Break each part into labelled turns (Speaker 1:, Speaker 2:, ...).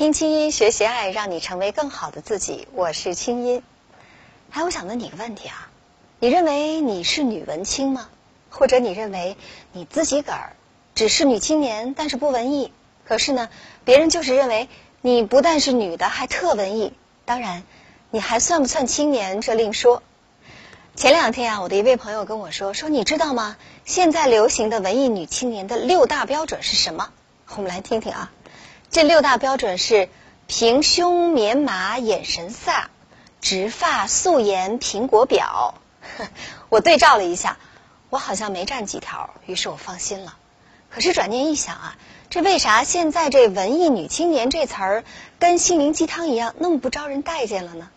Speaker 1: 听清音学习爱，让你成为更好的自己。我是清音。哎，我想问你个问题啊，你认为你是女文青吗？或者你认为你自己个儿只是女青年，但是不文艺？可是呢，别人就是认为你不但是女的，还特文艺。当然，你还算不算青年，这另说。前两天啊，我的一位朋友跟我说，说你知道吗？现在流行的文艺女青年的六大标准是什么？我们来听听啊。这六大标准是：平胸棉麻眼神飒，直发素颜苹果表。我对照了一下，我好像没占几条，于是我放心了。可是转念一想啊，这为啥现在这文艺女青年这词儿跟心灵鸡汤一样那么不招人待见了呢？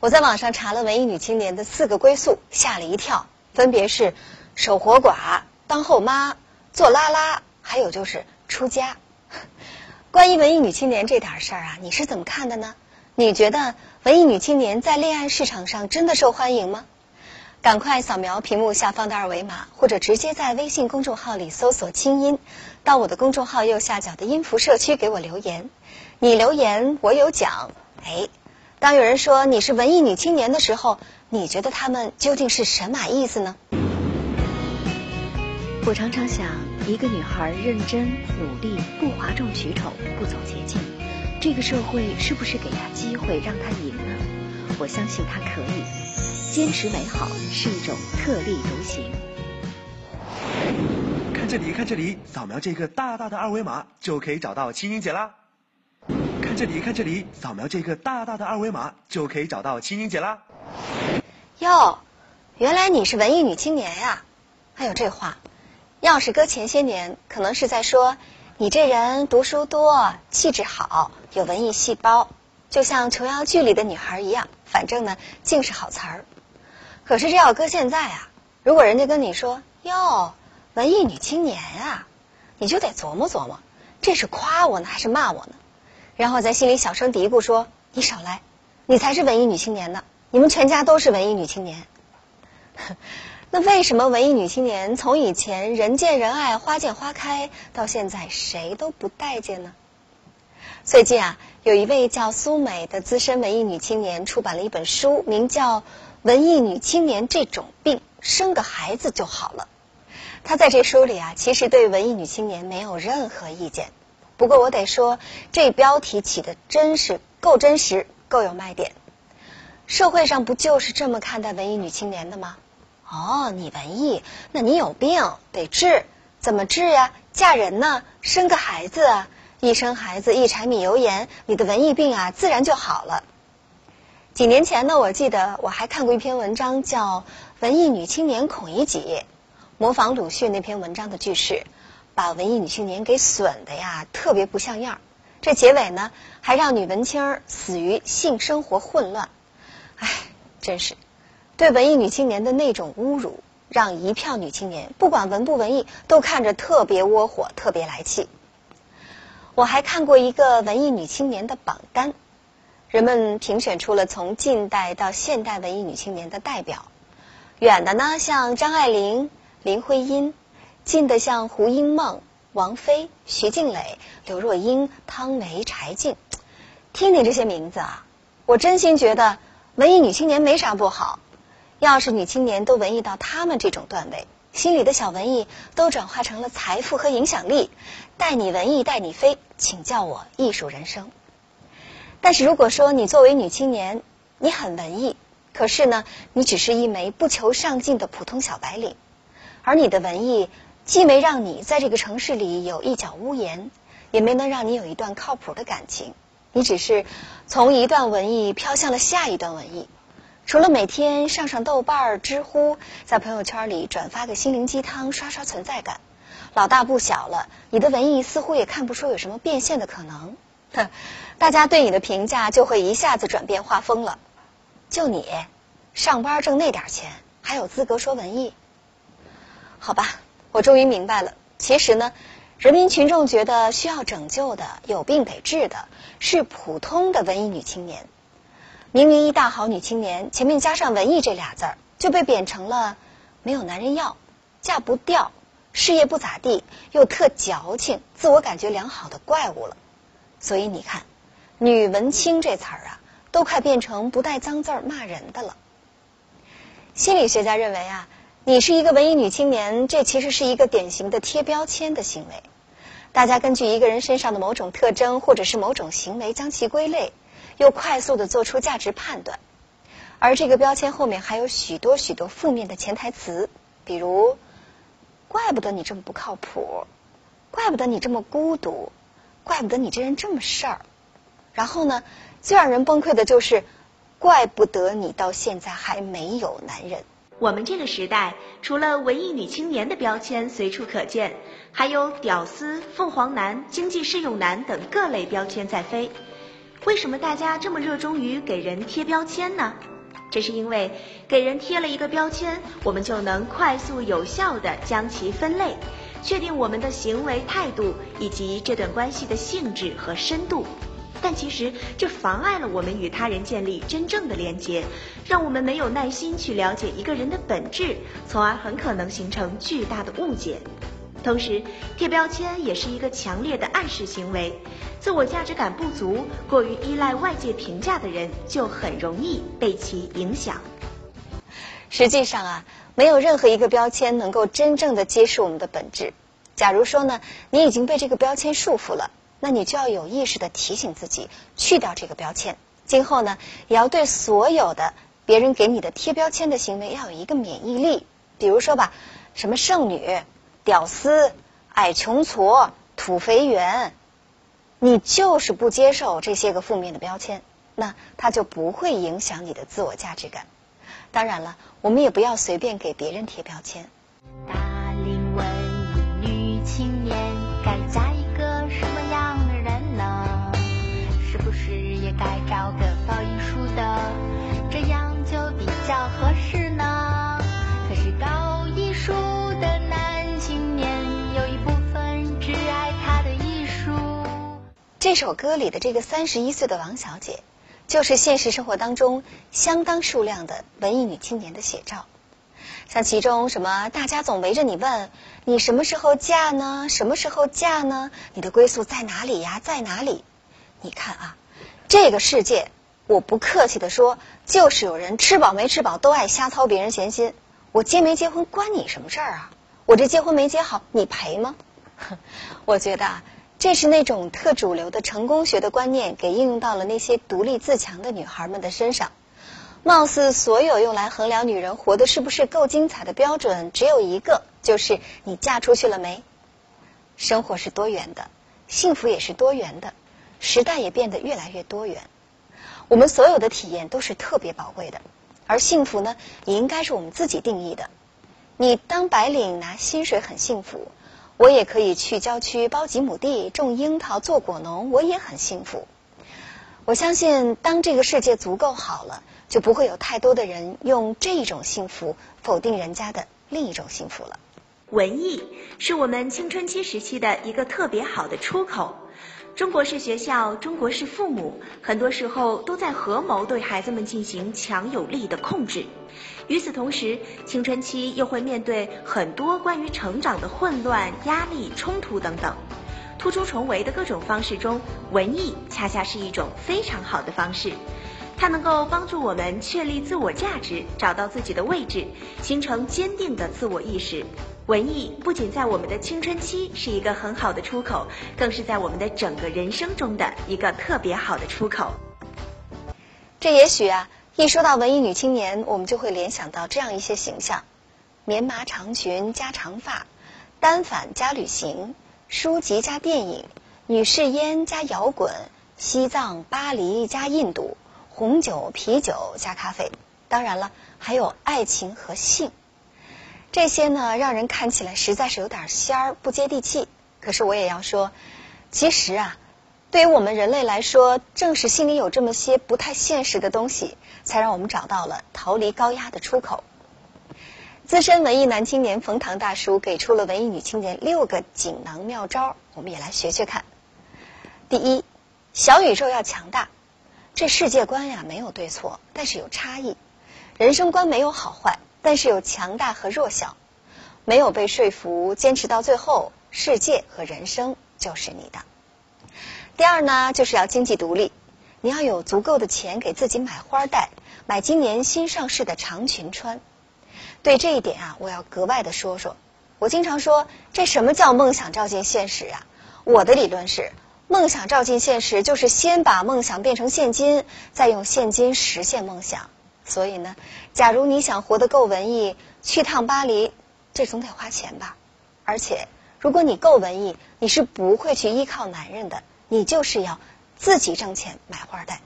Speaker 1: 我在网上查了文艺女青年的四个归宿，吓了一跳，分别是守活寡、当后妈、做拉拉，还有就是出家。关于文艺女青年这点事儿啊，你是怎么看的呢？你觉得文艺女青年在恋爱市场上真的受欢迎吗？赶快扫描屏幕下方的二维码，或者直接在微信公众号里搜索“清音”，到我的公众号右下角的音符社区给我留言。你留言我有奖。哎，当有人说你是文艺女青年的时候，你觉得他们究竟是什么意思呢？我常常想，一个女孩认真努力，不哗众取宠，不走捷径，这个社会是不是给她机会让她赢呢？我相信她可以。坚持美好是一种特立独行。
Speaker 2: 看这里，看这里，扫描这个大大的二维码就可以找到青音姐啦。看这里，看这里，扫描这个大大的二维码就可以找到青音姐啦。
Speaker 1: 哟，原来你是文艺女青年呀！还有这话。要是搁前些年，可能是在说你这人读书多，气质好，有文艺细胞，就像琼瑶剧里的女孩一样。反正呢，尽是好词儿。可是这要搁现在啊，如果人家跟你说哟，文艺女青年啊，你就得琢磨琢磨，这是夸我呢还是骂我呢？然后在心里小声嘀咕说：“你少来，你才是文艺女青年呢，你们全家都是文艺女青年。”那为什么文艺女青年从以前人见人爱、花见花开，到现在谁都不待见呢？最近啊，有一位叫苏美的资深文艺女青年出版了一本书，名叫《文艺女青年这种病，生个孩子就好了》。她在这书里啊，其实对文艺女青年没有任何意见。不过我得说，这标题起的真是够真实，够有卖点。社会上不就是这么看待文艺女青年的吗？哦，你文艺，那你有病得治，怎么治呀？嫁人呢，生个孩子啊，一生孩子一柴米油盐，你的文艺病啊自然就好了。几年前呢，我记得我还看过一篇文章，叫《文艺女青年孔乙己》，模仿鲁迅那篇文章的句式，把文艺女青年给损的呀，特别不像样。这结尾呢，还让女文青死于性生活混乱，唉，真是。对文艺女青年的那种侮辱，让一票女青年不管文不文艺，都看着特别窝火，特别来气。我还看过一个文艺女青年的榜单，人们评选出了从近代到现代文艺女青年的代表。远的呢，像张爱玲、林徽因；近的像胡因梦、王菲、徐静蕾、刘若英、汤唯、柴静。听听这些名字啊，我真心觉得文艺女青年没啥不好。要是女青年都文艺到他们这种段位，心里的小文艺都转化成了财富和影响力，带你文艺带你飞，请叫我艺术人生。但是如果说你作为女青年，你很文艺，可是呢，你只是一枚不求上进的普通小白领，而你的文艺既没让你在这个城市里有一角屋檐，也没能让你有一段靠谱的感情，你只是从一段文艺飘向了下一段文艺。除了每天上上豆瓣儿、知乎，在朋友圈里转发个心灵鸡汤，刷刷存在感，老大不小了，你的文艺似乎也看不出有什么变现的可能。哼，大家对你的评价就会一下子转变画风了。就你，上班挣那点钱，还有资格说文艺？好吧，我终于明白了。其实呢，人民群众觉得需要拯救的、有病得治的，是普通的文艺女青年。明明一大好女青年，前面加上“文艺”这俩字儿，就被贬成了没有男人要、嫁不掉、事业不咋地又特矫情、自我感觉良好的怪物了。所以你看，女文青这词儿啊，都快变成不带脏字儿骂人的了。心理学家认为啊，你是一个文艺女青年，这其实是一个典型的贴标签的行为。大家根据一个人身上的某种特征或者是某种行为将其归类，又快速的做出价值判断。而这个标签后面还有许多许多负面的潜台词，比如“怪不得你这么不靠谱”，“怪不得你这么孤独”，“怪不得你这人这么事儿”。然后呢，最让人崩溃的就是“怪不得你到现在还没有男人”。
Speaker 3: 我们这个时代，除了文艺女青年的标签随处可见，还有屌丝、凤凰男、经济适用男等各类标签在飞。为什么大家这么热衷于给人贴标签呢？这是因为给人贴了一个标签，我们就能快速有效地将其分类，确定我们的行为态度以及这段关系的性质和深度。但其实这妨碍了我们与他人建立真正的连接，让我们没有耐心去了解一个人的本质，从而很可能形成巨大的误解。同时，贴标签也是一个强烈的暗示行为。自我价值感不足、过于依赖外界评价的人，就很容易被其影响。
Speaker 1: 实际上啊，没有任何一个标签能够真正的揭示我们的本质。假如说呢，你已经被这个标签束缚了。那你就要有意识的提醒自己，去掉这个标签。今后呢，也要对所有的别人给你的贴标签的行为要有一个免疫力。比如说吧，什么剩女、屌丝、矮穷矬、土肥圆，你就是不接受这些个负面的标签，那它就不会影响你的自我价值感。当然了，我们也不要随便给别人贴标签。这首歌里的这个三十一岁的王小姐，就是现实生活当中相当数量的文艺女青年的写照。像其中什么，大家总围着你问，你什么时候嫁呢？什么时候嫁呢？你的归宿在哪里呀？在哪里？你看啊。这个世界，我不客气的说，就是有人吃饱没吃饱都爱瞎操别人闲心。我结没结婚关你什么事儿啊？我这结婚没结好，你赔吗？我觉得啊，这是那种特主流的成功学的观念给应用到了那些独立自强的女孩们的身上。貌似所有用来衡量女人活得是不是够精彩的标准，只有一个，就是你嫁出去了没。生活是多元的，幸福也是多元的。时代也变得越来越多元，我们所有的体验都是特别宝贵的，而幸福呢，也应该是我们自己定义的。你当白领拿薪水很幸福，我也可以去郊区包几亩地种樱桃做果农，我也很幸福。我相信，当这个世界足够好了，就不会有太多的人用这种幸福否定人家的另一种幸福了。
Speaker 3: 文艺是我们青春期时期的一个特别好的出口。中国式学校，中国式父母，很多时候都在合谋对孩子们进行强有力的控制。与此同时，青春期又会面对很多关于成长的混乱、压力、冲突等等。突出重围的各种方式中，文艺恰恰是一种非常好的方式。它能够帮助我们确立自我价值，找到自己的位置，形成坚定的自我意识。文艺不仅在我们的青春期是一个很好的出口，更是在我们的整个人生中的一个特别好的出口。
Speaker 1: 这也许啊，一说到文艺女青年，我们就会联想到这样一些形象：棉麻长裙加长发，单反加旅行，书籍加电影，女士烟加摇滚，西藏巴黎加印度。红酒、啤酒加咖啡，当然了，还有爱情和性，这些呢，让人看起来实在是有点仙儿，不接地气。可是我也要说，其实啊，对于我们人类来说，正是心里有这么些不太现实的东西，才让我们找到了逃离高压的出口。资深文艺男青年冯唐大叔给出了文艺女青年六个锦囊妙招，我们也来学学看。第一，小宇宙要强大。这世界观呀，没有对错，但是有差异；人生观没有好坏，但是有强大和弱小。没有被说服，坚持到最后，世界和人生就是你的。第二呢，就是要经济独立，你要有足够的钱给自己买花戴，买今年新上市的长裙穿。对这一点啊，我要格外的说说。我经常说，这什么叫梦想照进现实啊？我的理论是，梦想照进现实，就是先把梦想变成现金，再用现金实现梦想。所以呢，假如你想活得够文艺，去趟巴黎，这总得花钱吧？而且，如果你够文艺，你是不会去依靠男人的，你就是要自己挣钱买花戴。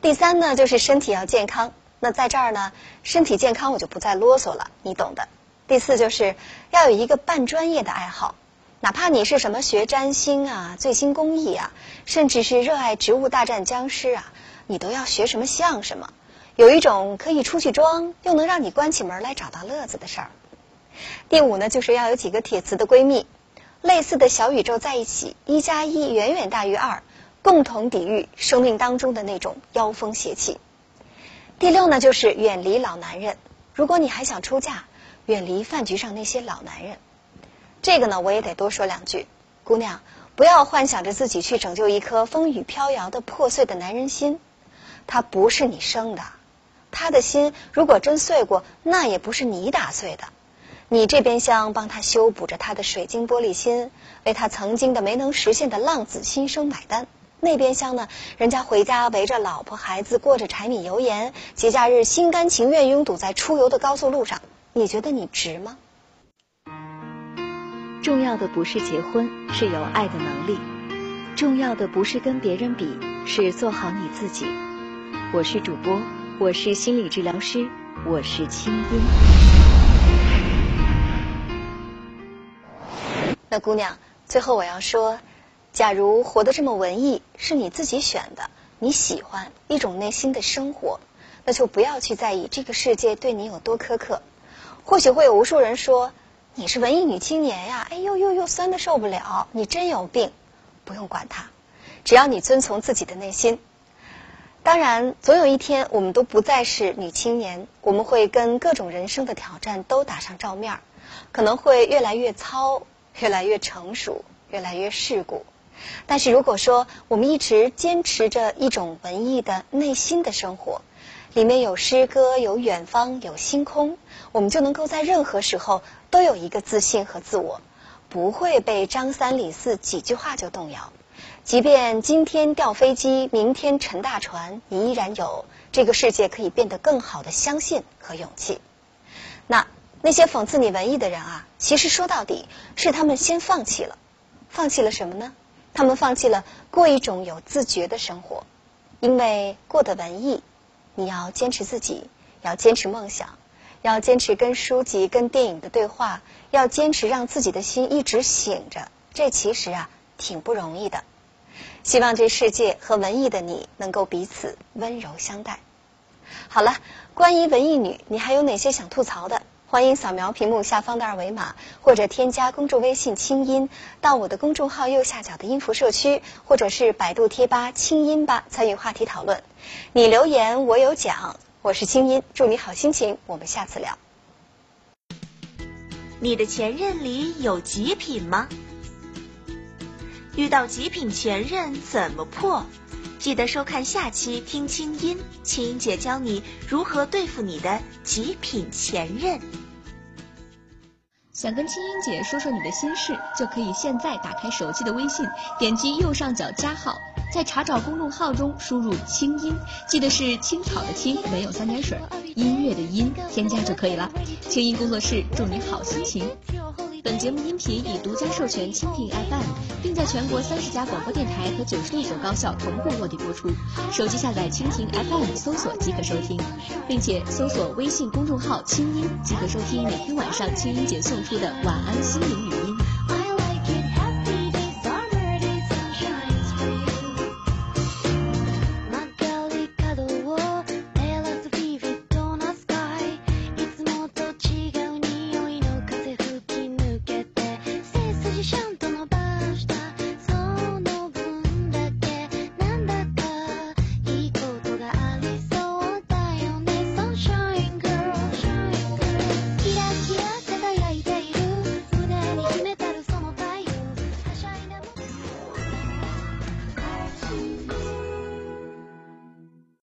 Speaker 1: 第三呢，就是身体要健康。那在这儿呢，身体健康我就不再啰嗦了，你懂的。第四就是要有一个半专业的爱好，哪怕你是什么学占星啊、最新工艺啊，甚至是热爱植物大战僵尸啊，你都要学什么像什么。有一种可以出去装，又能让你关起门来找到乐子的事儿。第五呢，就是要有几个铁磁的闺蜜，类似的小宇宙在一起，一加一远远大于二，共同抵御生命当中的那种妖风邪气。第六呢，就是远离老男人。如果你还想出嫁，远离饭局上那些老男人，这个呢我也得多说两句。姑娘，不要幻想着自己去拯救一颗风雨飘摇的破碎的男人心，他不是你生的，他的心如果真碎过，那也不是你打碎的。你这边厢帮他修补着他的水晶玻璃心，为他曾经的没能实现的浪子心声买单；那边厢呢，人家回家围着老婆孩子过着柴米油盐，节假日心甘情愿拥堵在出游的高速路上。你觉得你值吗？
Speaker 4: 重要的不是结婚，是有爱的能力；重要的不是跟别人比，是做好你自己。我是主播，我是心理治疗师，我是清音。
Speaker 1: 那姑娘，最后我要说，假如活得这么文艺是你自己选的，你喜欢一种内心的生活，那就不要去在意这个世界对你有多苛刻。或许会有无数人说你是文艺女青年呀，哎呦呦呦，酸的受不了，你真有病。不用管他，只要你遵从自己的内心。当然，总有一天我们都不再是女青年，我们会跟各种人生的挑战都打上照面儿可能会越来越糙，越来越成熟，越来越世故。但是如果说我们一直坚持着一种文艺的内心的生活，里面有诗歌，有远方，有星空。我们就能够在任何时候都有一个自信和自我，不会被张三李四几句话就动摇。即便今天掉飞机，明天沉大船，你依然有这个世界可以变得更好的相信和勇气。那那些讽刺你文艺的人啊，其实说到底是他们先放弃了，放弃了什么呢？他们放弃了过一种有自觉的生活，因为过得文艺，你要坚持自己，要坚持梦想。要坚持跟书籍、跟电影的对话，要坚持让自己的心一直醒着，这其实啊挺不容易的。希望这世界和文艺的你能够彼此温柔相待。好了，关于文艺女，你还有哪些想吐槽的？欢迎扫描屏幕下方的二维码，或者添加公众微信“清音”到我的公众号右下角的音符社区，或者是百度贴吧“清音吧”参与话题讨论。你留言，我有奖。我是清音，祝你好心情，我们下次聊。
Speaker 3: 你的前任里有极品吗？遇到极品前任怎么破？记得收看下期听清音，清音姐教你如何对付你的极品前任。
Speaker 5: 想跟清音姐说说你的心事，就可以现在打开手机的微信，点击右上角加号。在查找公众号中输入“清音”，记得是青草的青，没有三点水，音乐的音，添加就可以了。清音工作室祝你好心情。本节目音频已独家授权蜻蜓 FM，并在全国三十家广播电台和九十六所高校同步落地播出。手机下载蜻蜓 FM 搜索即可收听，并且搜索微信公众号“清音”即可收听每天晚上清音姐送出的晚安心灵语音。